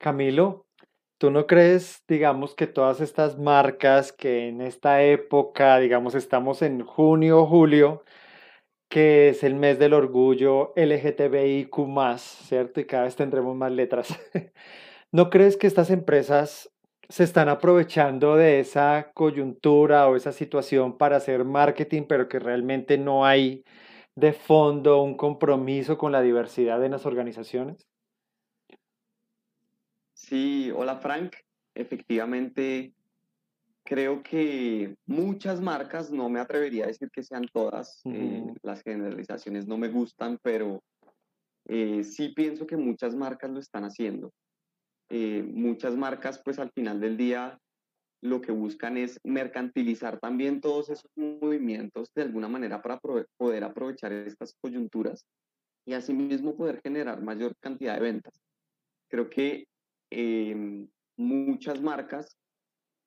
Camilo, ¿tú no crees, digamos, que todas estas marcas que en esta época, digamos, estamos en junio, julio, que es el mes del orgullo LGTBIQ+, ¿cierto? Y cada vez tendremos más letras. ¿No crees que estas empresas se están aprovechando de esa coyuntura o esa situación para hacer marketing, pero que realmente no hay de fondo un compromiso con la diversidad en las organizaciones? Sí, hola Frank. Efectivamente, creo que muchas marcas, no me atrevería a decir que sean todas, eh, las generalizaciones no me gustan, pero eh, sí pienso que muchas marcas lo están haciendo. Eh, muchas marcas, pues al final del día, lo que buscan es mercantilizar también todos esos movimientos de alguna manera para poder aprovechar estas coyunturas y asimismo poder generar mayor cantidad de ventas. Creo que em, muchas marcas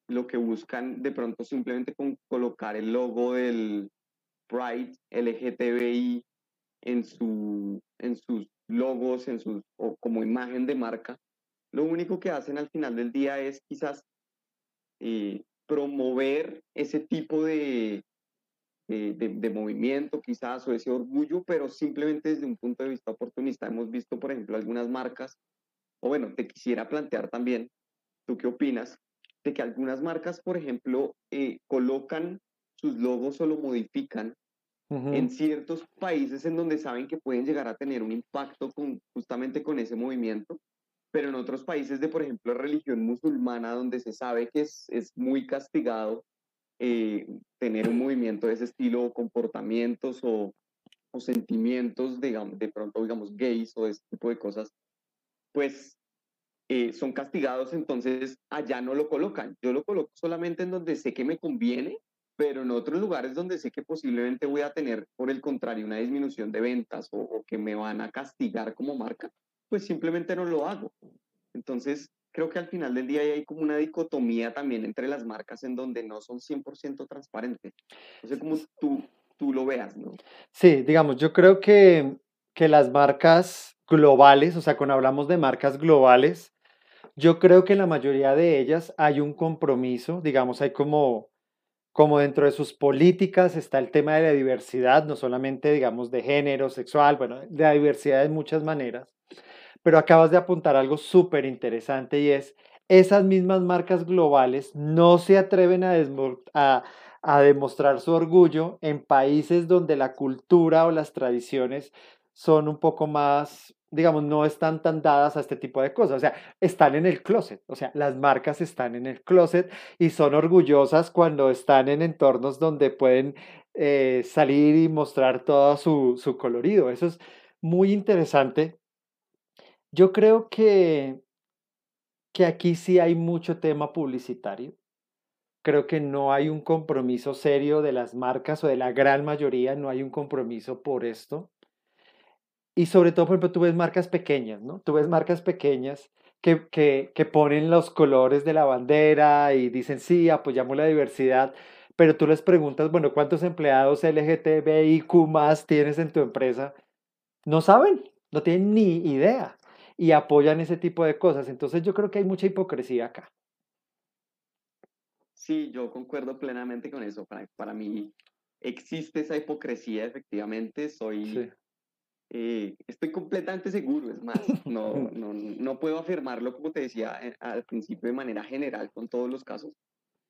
lo que buscan de pronto simplemente con colocar el logo del Pride LGTBI en, su, en sus logos, en sus, o como imagen de marca, lo único que hacen al final del día es quizás eh, promover ese tipo de, de, de, movimiento quizás o ese orgullo, pero simplemente desde un punto de vista oportunista. Hemos visto, por ejemplo, algunas marcas, o bueno, te quisiera plantear también, ¿tú qué opinas? de que algunas marcas, por ejemplo, eh, colocan sus logos o lo modifican en ciertos países en donde saben que pueden llegar a tener un impacto con, justamente con ese movimiento, pero en otros países de, por ejemplo, religión musulmana, donde se sabe que es, es muy castigado eh, tener un movimiento de ese estilo, o comportamientos o, o sentimientos, digamos, de pronto, digamos, gays o ese tipo de cosas, pues eh, son castigados, entonces allá no lo colocan. Yo lo coloco solamente en donde sé que me conviene, pero en otros lugares donde sé que posiblemente voy a tener, por el contrario, una disminución de ventas o, que me van a castigar como marca, pues simplemente no lo hago. Entonces, creo que al final del día hay como una dicotomía también entre las marcas en donde no son 100% transparentes. No sé cómo tú, tú lo veas, ¿no? Sí, digamos, yo creo que, que las marcas globales, o sea, cuando hablamos de marcas globales, yo creo que en la mayoría de ellas hay un compromiso, digamos, hay como, como dentro de sus políticas está el tema de la diversidad, no solamente, digamos, de género, sexual, bueno, de la diversidad de muchas maneras, pero acabas de apuntar algo súper interesante y es, esas mismas marcas globales no se atreven a, a, a demostrar su orgullo en países donde la cultura o las tradiciones son un poco más digamos, no están tan dadas a este tipo de cosas. O sea, están en el closet. O sea, las marcas están en el closet y son orgullosas cuando están en entornos donde pueden eh, salir y mostrar todo su, su colorido. Eso es muy interesante. Yo creo que, que aquí sí hay mucho tema publicitario. Creo que no hay un compromiso serio de las marcas o de la gran mayoría, no hay un compromiso por esto. Y sobre todo, por ejemplo, tú ves marcas pequeñas, ¿no? Tú ves marcas pequeñas que, que, que ponen los colores de la bandera y dicen, sí, apoyamos la diversidad, pero tú les preguntas, bueno, ¿cuántos empleados LGTBIQ más tienes en tu empresa? No saben, no tienen ni idea y apoyan ese tipo de cosas. Entonces yo creo que hay mucha hipocresía acá. Sí, yo concuerdo plenamente con eso. Para, para mí existe esa hipocresía, efectivamente. Soy eh, estoy completamente seguro, es más, no, no, no puedo afirmarlo, como te decía eh, al principio, de manera general con todos los casos,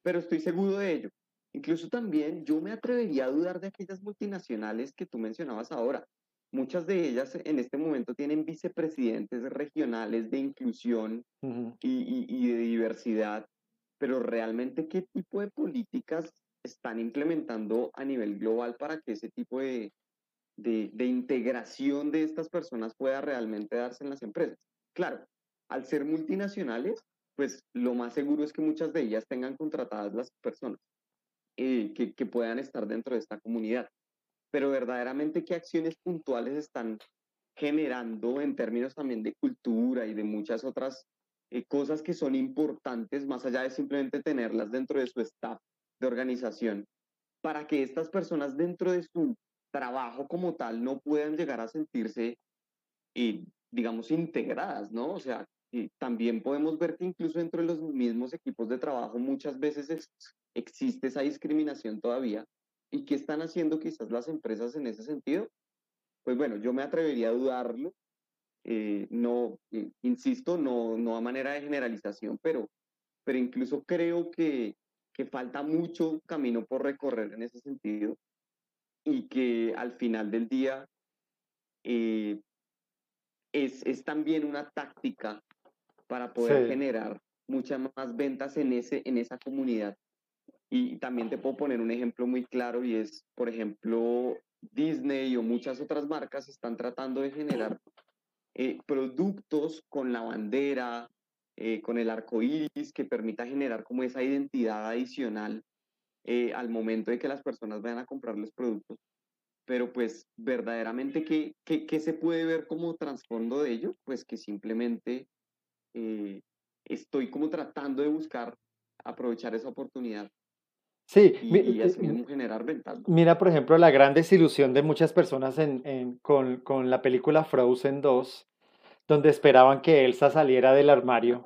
pero estoy seguro de ello. Incluso también yo me atrevería a dudar de aquellas multinacionales que tú mencionabas ahora. Muchas de ellas en este momento tienen vicepresidentes regionales de inclusión y, y, y de diversidad, pero realmente qué tipo de políticas están implementando a nivel global para que ese tipo de, de, integración de estas personas pueda realmente darse en las empresas. Claro, al ser multinacionales, pues lo más seguro es que muchas de ellas tengan contratadas las personas eh, que, que, puedan estar dentro de esta comunidad. Pero verdaderamente, ¿qué acciones puntuales están generando en términos también de cultura y de muchas otras eh, cosas que son importantes, más allá de simplemente tenerlas dentro de su staff de organización, para que estas personas dentro de su trabajo como tal no puedan llegar a sentirse eh, digamos, integradas, ¿no? O sea, y también podemos ver que incluso dentro de los mismos equipos de trabajo muchas veces existe esa discriminación todavía. ¿Y qué están haciendo quizás las empresas en ese sentido? Pues bueno, yo me atrevería a dudarlo. Eh, no, eh, insisto, no, no a manera de generalización, pero, pero incluso creo que, que falta mucho camino por recorrer en ese sentido y que al final del día eh, es, es, también una táctica para poder generar muchas más ventas en, ese, en esa comunidad. Y también te puedo poner un ejemplo muy claro y es, por ejemplo, Disney o muchas otras marcas están tratando de generar eh, productos con la bandera, eh, con el arco iris, que permita generar como esa identidad adicional eh, al momento de que las personas vayan a comprar los productos. Pero pues verdaderamente, ¿qué, qué, se puede ver como trasfondo de ello? Pues que simplemente estoy como tratando de buscar aprovechar esa oportunidad Sí, y, así mismo generar ventas. Mira, por ejemplo, la gran desilusión de muchas personas en, con, con, la película Frozen 2, donde esperaban que Elsa saliera del armario.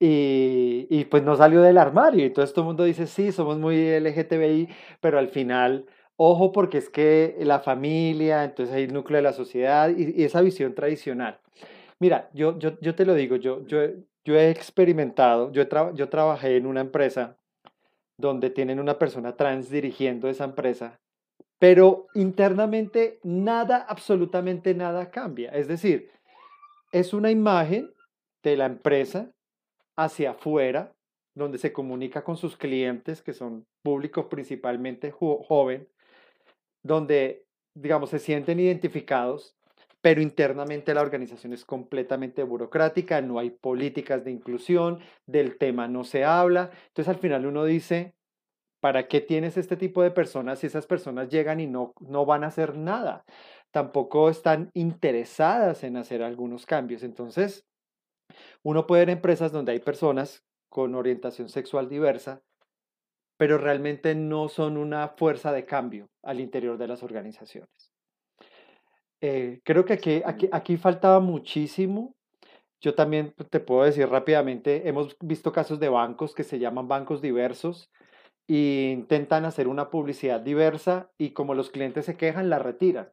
Y, y, pues no salió del armario. Y todo el mundo dice, sí, somos muy LGTBI, pero al final, ojo, porque es que la familia, entonces hay el núcleo de la sociedad y, y esa visión tradicional. Mira, yo, yo, yo te lo digo, yo, yo, yo he experimentado, yo, yo trabajé en una empresa donde tienen una persona trans dirigiendo esa empresa, pero internamente nada, absolutamente nada cambia. Es decir, es una imagen de la empresa hacia afuera, donde se comunica con sus clientes, que son públicos principalmente joven, donde, digamos, se sienten identificados pero internamente la organización es completamente burocrática, no hay políticas de inclusión, del tema no se habla. Entonces al final uno dice, ¿para qué tienes este tipo de personas si esas personas llegan y no, no van a hacer nada? Tampoco están interesadas en hacer algunos cambios. Entonces, uno puede ver empresas donde hay personas con orientación sexual diversa, pero realmente no son una fuerza de cambio al interior de las organizaciones. Eh, creo que aquí, aquí, aquí faltaba muchísimo. Yo también te puedo decir rápidamente, hemos visto casos de bancos que se llaman bancos diversos e intentan hacer una publicidad diversa y como los clientes se quejan, la retiran.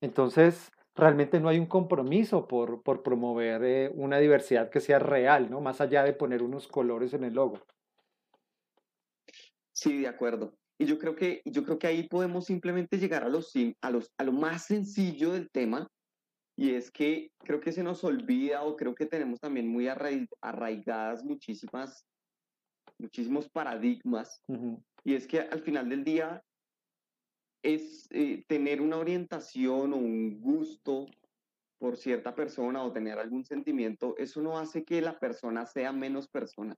Entonces, realmente no hay un compromiso por, por promover eh, una diversidad que sea real, ¿no? Más allá de poner unos colores en el logo. Sí, de acuerdo. Y yo creo que, yo creo que ahí podemos simplemente llegar a, los, a, los, a lo más sencillo del tema, y es que creo que se nos olvida o creo que tenemos también muy arraigadas muchísimas, muchísimos paradigmas, y es que al final del día es eh, tener una orientación o un gusto por cierta persona o tener algún sentimiento, eso no hace que la persona sea menos persona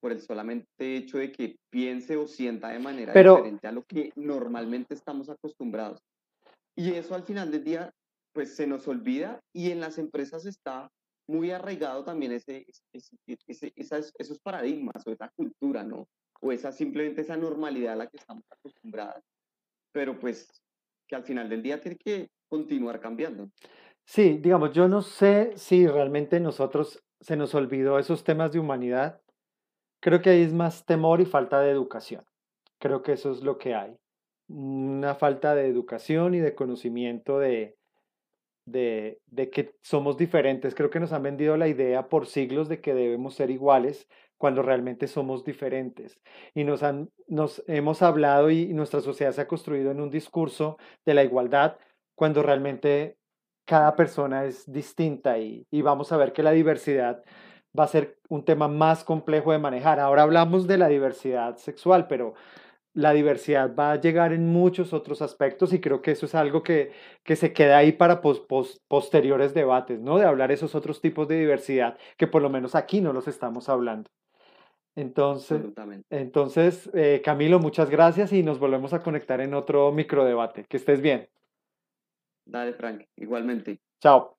por el solamente hecho de que piense o sienta de manera diferente a lo que normalmente estamos acostumbrados. Y eso al final del día, pues se nos olvida y en las empresas está muy arraigado también ese, ese, esos paradigmas o esa cultura, ¿no? O esa simplemente esa normalidad a la que estamos acostumbrados. Pero pues que al final del día tiene que continuar cambiando. Sí, digamos, yo no sé si realmente nosotros se nos olvidó esos temas de humanidad Creo que ahí es más temor y falta de educación. Creo que eso es lo que hay. Una falta de educación y de conocimiento de, de, que somos diferentes. Creo que nos han vendido la idea por siglos de que debemos ser iguales cuando realmente somos diferentes. Y nos, han, nos hemos hablado y nuestra sociedad se ha construido en un discurso de la igualdad cuando realmente cada persona es distinta y, y vamos a ver que la diversidad va a ser un tema más complejo de manejar. Ahora hablamos de la diversidad sexual, pero la diversidad va a llegar en muchos otros aspectos y creo que eso es algo que, que se queda ahí para posteriores debates, ¿no? De hablar esos otros tipos de diversidad que por lo menos aquí no los estamos hablando. Entonces, entonces eh, Camilo, muchas gracias y nos volvemos a conectar en otro microdebate. Que estés bien. Dale, Frank, igualmente. Chao.